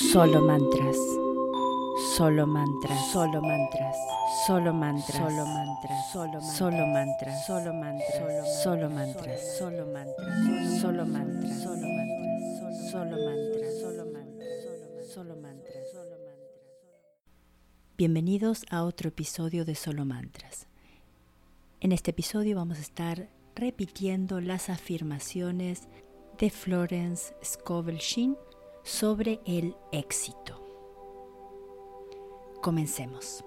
Solo mantras. Solo mantras. Solo mantras. Solo mantras. Solo mantras. Solo mantras. Solo mantras. Solo mantras. Solo mantras. Solo mantras. Solo mantras. Solo mantras. Solo mantras. Solo mantras. Solo mantras. Bienvenidos a otro episodio de Solo Mantras. En este episodio vamos a estar repitiendo las afirmaciones de Florence Scovel Sheen sobre el éxito. Comencemos.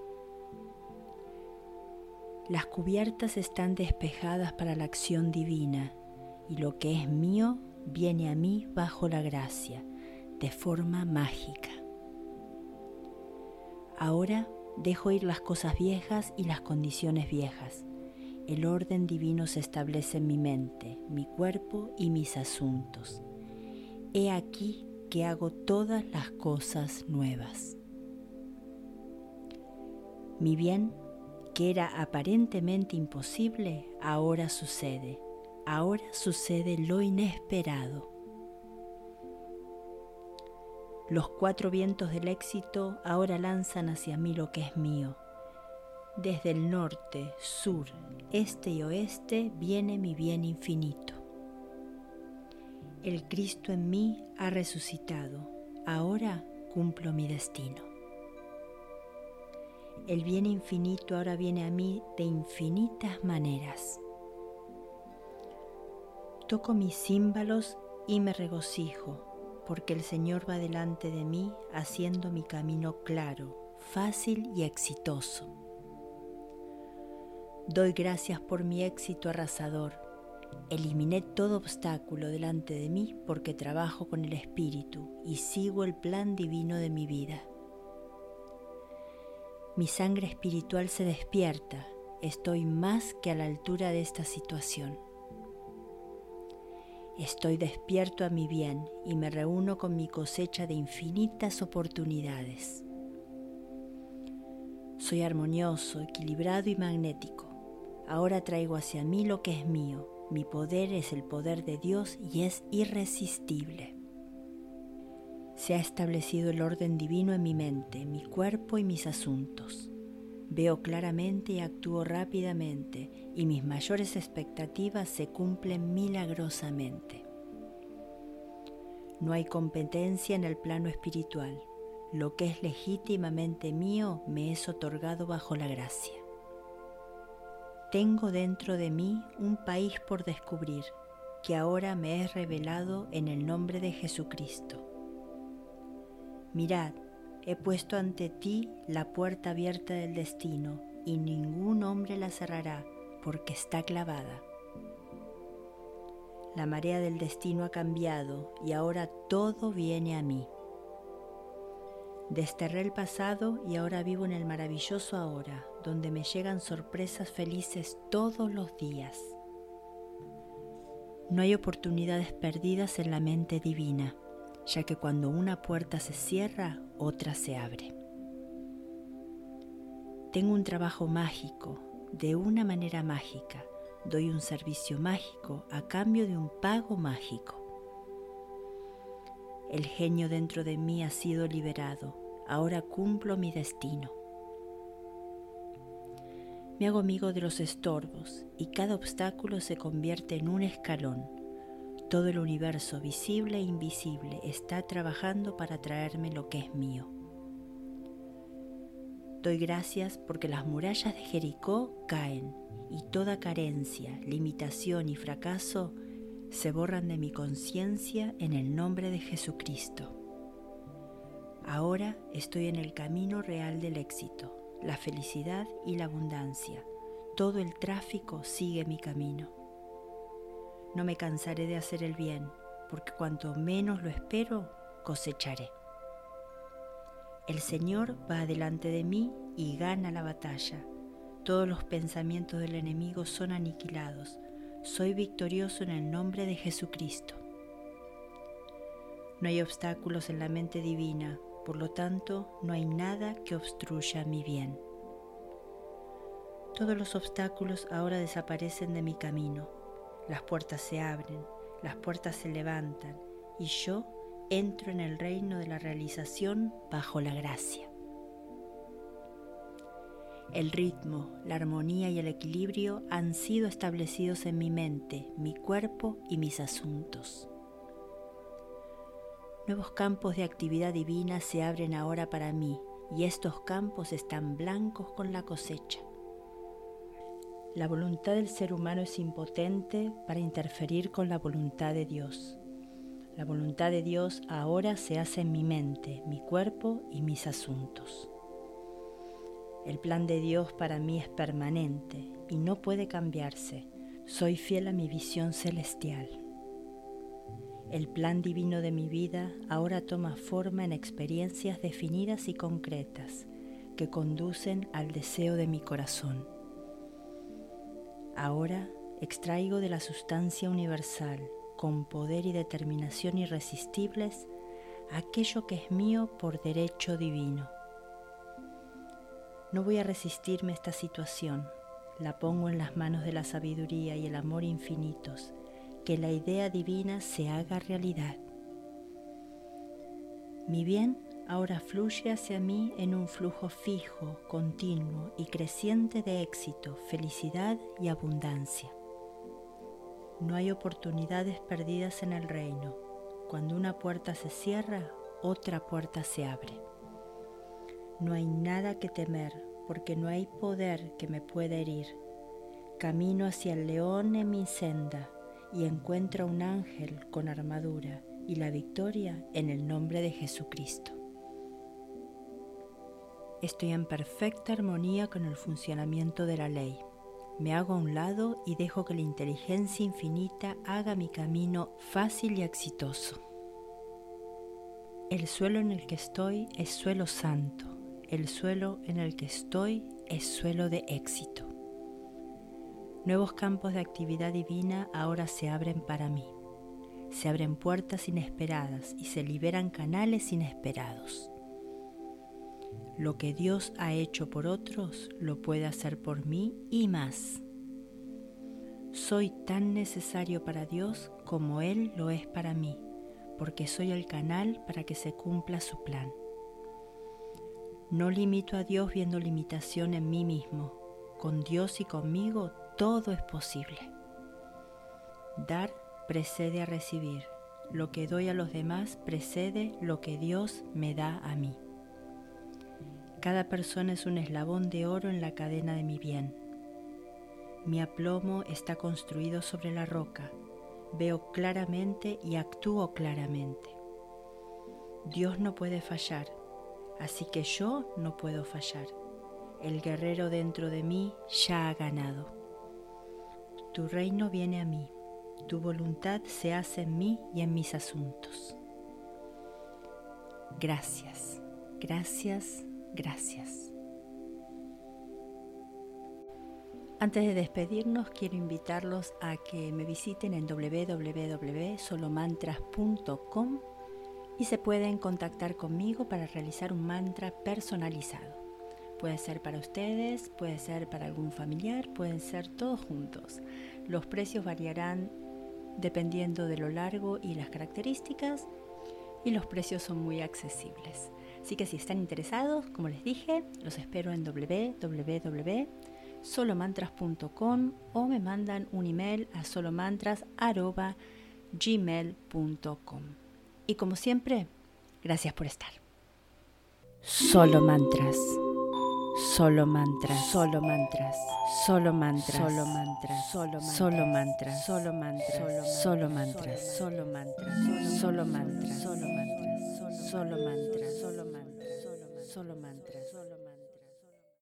Las cubiertas están despejadas para la acción divina y lo que es mío viene a mí bajo la gracia, de forma mágica. Ahora dejo ir las cosas viejas y las condiciones viejas. El orden divino se establece en mi mente, mi cuerpo y mis asuntos. He aquí que hago todas las cosas nuevas. Mi bien, que era aparentemente imposible, ahora sucede. Ahora sucede lo inesperado. Los cuatro vientos del éxito ahora lanzan hacia mí lo que es mío. Desde el norte, sur, este y oeste viene mi bien infinito. El Cristo en mí ha resucitado, ahora cumplo mi destino. El bien infinito ahora viene a mí de infinitas maneras. Toco mis címbalos y me regocijo, porque el Señor va delante de mí haciendo mi camino claro, fácil y exitoso. Doy gracias por mi éxito arrasador Eliminé todo obstáculo delante de mí porque trabajo con el Espíritu y sigo el plan divino de mi vida. Mi sangre espiritual se despierta, estoy más que a la altura de esta situación. Estoy despierto a mi bien y me reúno con mi cosecha de infinitas oportunidades. Soy armonioso, equilibrado y magnético. Ahora traigo hacia mí lo que es mío mi poder es el poder de Dios y es irresistible. Se ha establecido el orden divino en mi mente, mi cuerpo y mis asuntos. Veo claramente y actúo rápidamente y mis mayores expectativas se cumplen milagrosamente. No hay competencia en el plano espiritual. Lo que es legítimamente mío me es otorgado bajo la gracia. Tengo dentro de mí un país por descubrir que ahora me es revelado en el nombre de Jesucristo. Mirad, he puesto ante ti la puerta abierta del destino y ningún hombre la cerrará porque está clavada. La marea del destino ha cambiado y ahora todo viene a mí. Desterré el pasado y ahora vivo en el maravilloso ahora, donde me llegan sorpresas felices todos los días. No hay oportunidades perdidas en la mente divina, ya que cuando una puerta se cierra, otra se abre. Tengo un trabajo mágico, de una manera mágica. Doy un servicio mágico a cambio de un pago mágico. El genio dentro de mí ha sido liberado. Ahora cumplo mi destino. Me hago amigo de los estorbos y cada obstáculo se convierte en un escalón. Todo el universo, visible e invisible, está trabajando para traerme lo que es mío. Doy gracias porque las murallas de Jericó caen y toda carencia, limitación y fracaso se borran de mi conciencia en el nombre de Jesucristo. Ahora estoy en el camino real del éxito, la felicidad y la abundancia. Todo el tráfico sigue mi camino. No me cansaré de hacer el bien, porque cuanto menos lo espero, cosecharé. El Señor va adelante de mí y gana la batalla. Todos los pensamientos del enemigo son aniquilados. Soy victorioso en el nombre de Jesucristo. No hay obstáculos en la mente divina, por lo tanto no hay nada que obstruya mi bien. Todos los obstáculos ahora desaparecen de mi camino. Las puertas se abren, las puertas se levantan y yo entro en el reino de la realización bajo la gracia. El ritmo, la armonía y el equilibrio han sido establecidos en mi mente, mi cuerpo y mis asuntos. Nuevos campos de actividad divina se abren ahora para mí y estos campos están blancos con la cosecha. La voluntad del ser humano es impotente para interferir con la voluntad de Dios. La voluntad de Dios ahora se hace en mi mente, mi cuerpo y mis asuntos. El plan de Dios para mí es permanente y no puede cambiarse. Soy fiel a mi visión celestial. El plan divino de mi vida ahora toma forma en experiencias definidas y concretas que conducen al deseo de mi corazón. Ahora extraigo de la sustancia universal, con poder y determinación irresistibles, aquello que es mío por derecho divino. No voy a resistirme a esta situación, la pongo en las manos de la sabiduría y el amor infinitos que la idea divina se haga realidad. Mi bien ahora fluye hacia mí en un flujo fijo, continuo y creciente de éxito, felicidad y abundancia. No hay oportunidades perdidas en el reino. Cuando una puerta se cierra, otra puerta se abre. No hay nada que temer porque no hay poder que me pueda herir. Camino hacia el león en mi senda y encuentra un ángel con armadura y la victoria en el nombre de Jesucristo. Estoy en perfecta armonía con el funcionamiento de la ley. Me hago a un lado y dejo que la inteligencia infinita haga mi camino fácil y exitoso. El suelo en el que estoy es suelo santo. El suelo en el que estoy es suelo de éxito. Nuevos campos de actividad divina ahora se abren para mí. Se abren puertas inesperadas y se liberan canales inesperados. Lo que Dios ha hecho por otros lo puede hacer por mí y más. Soy tan necesario para Dios como Él lo es para mí, porque soy el canal para que se cumpla su plan. No limito a Dios viendo limitación en mí mismo. Con Dios y conmigo todo es posible. Dar precede a recibir. Lo que doy a los demás precede lo que Dios me da a mí. Cada persona es un eslabón de oro en la cadena de mi bien. Mi aplomo está construido sobre la roca. Veo claramente y actúo claramente. Dios no puede fallar, así que yo no puedo fallar. El guerrero dentro de mí ya ha ganado. Tu reino viene a mí, tu voluntad se hace en mí y en mis asuntos. Gracias, gracias, gracias. Antes de despedirnos, quiero invitarlos a que me visiten en www.solomantras.com y se pueden contactar conmigo para realizar un mantra personalizado. Puede ser para ustedes, puede ser para algún familiar, pueden ser todos juntos. Los precios variarán dependiendo de lo largo y las características y los precios son muy accesibles. Así que si están interesados, como les dije, los espero en www.solomantras.com o me mandan un email a solomantras.gmail.com. Y como siempre, gracias por estar. Solo Mantras. Solo mantras, solo mantras, solo mantras, solo mantras, solo mantras, solo mantras, solo mantras, solo mantras, solo mantras, solo mantras, solo mantras, solo mantras, solo mantras, solo mantras, solo mantras.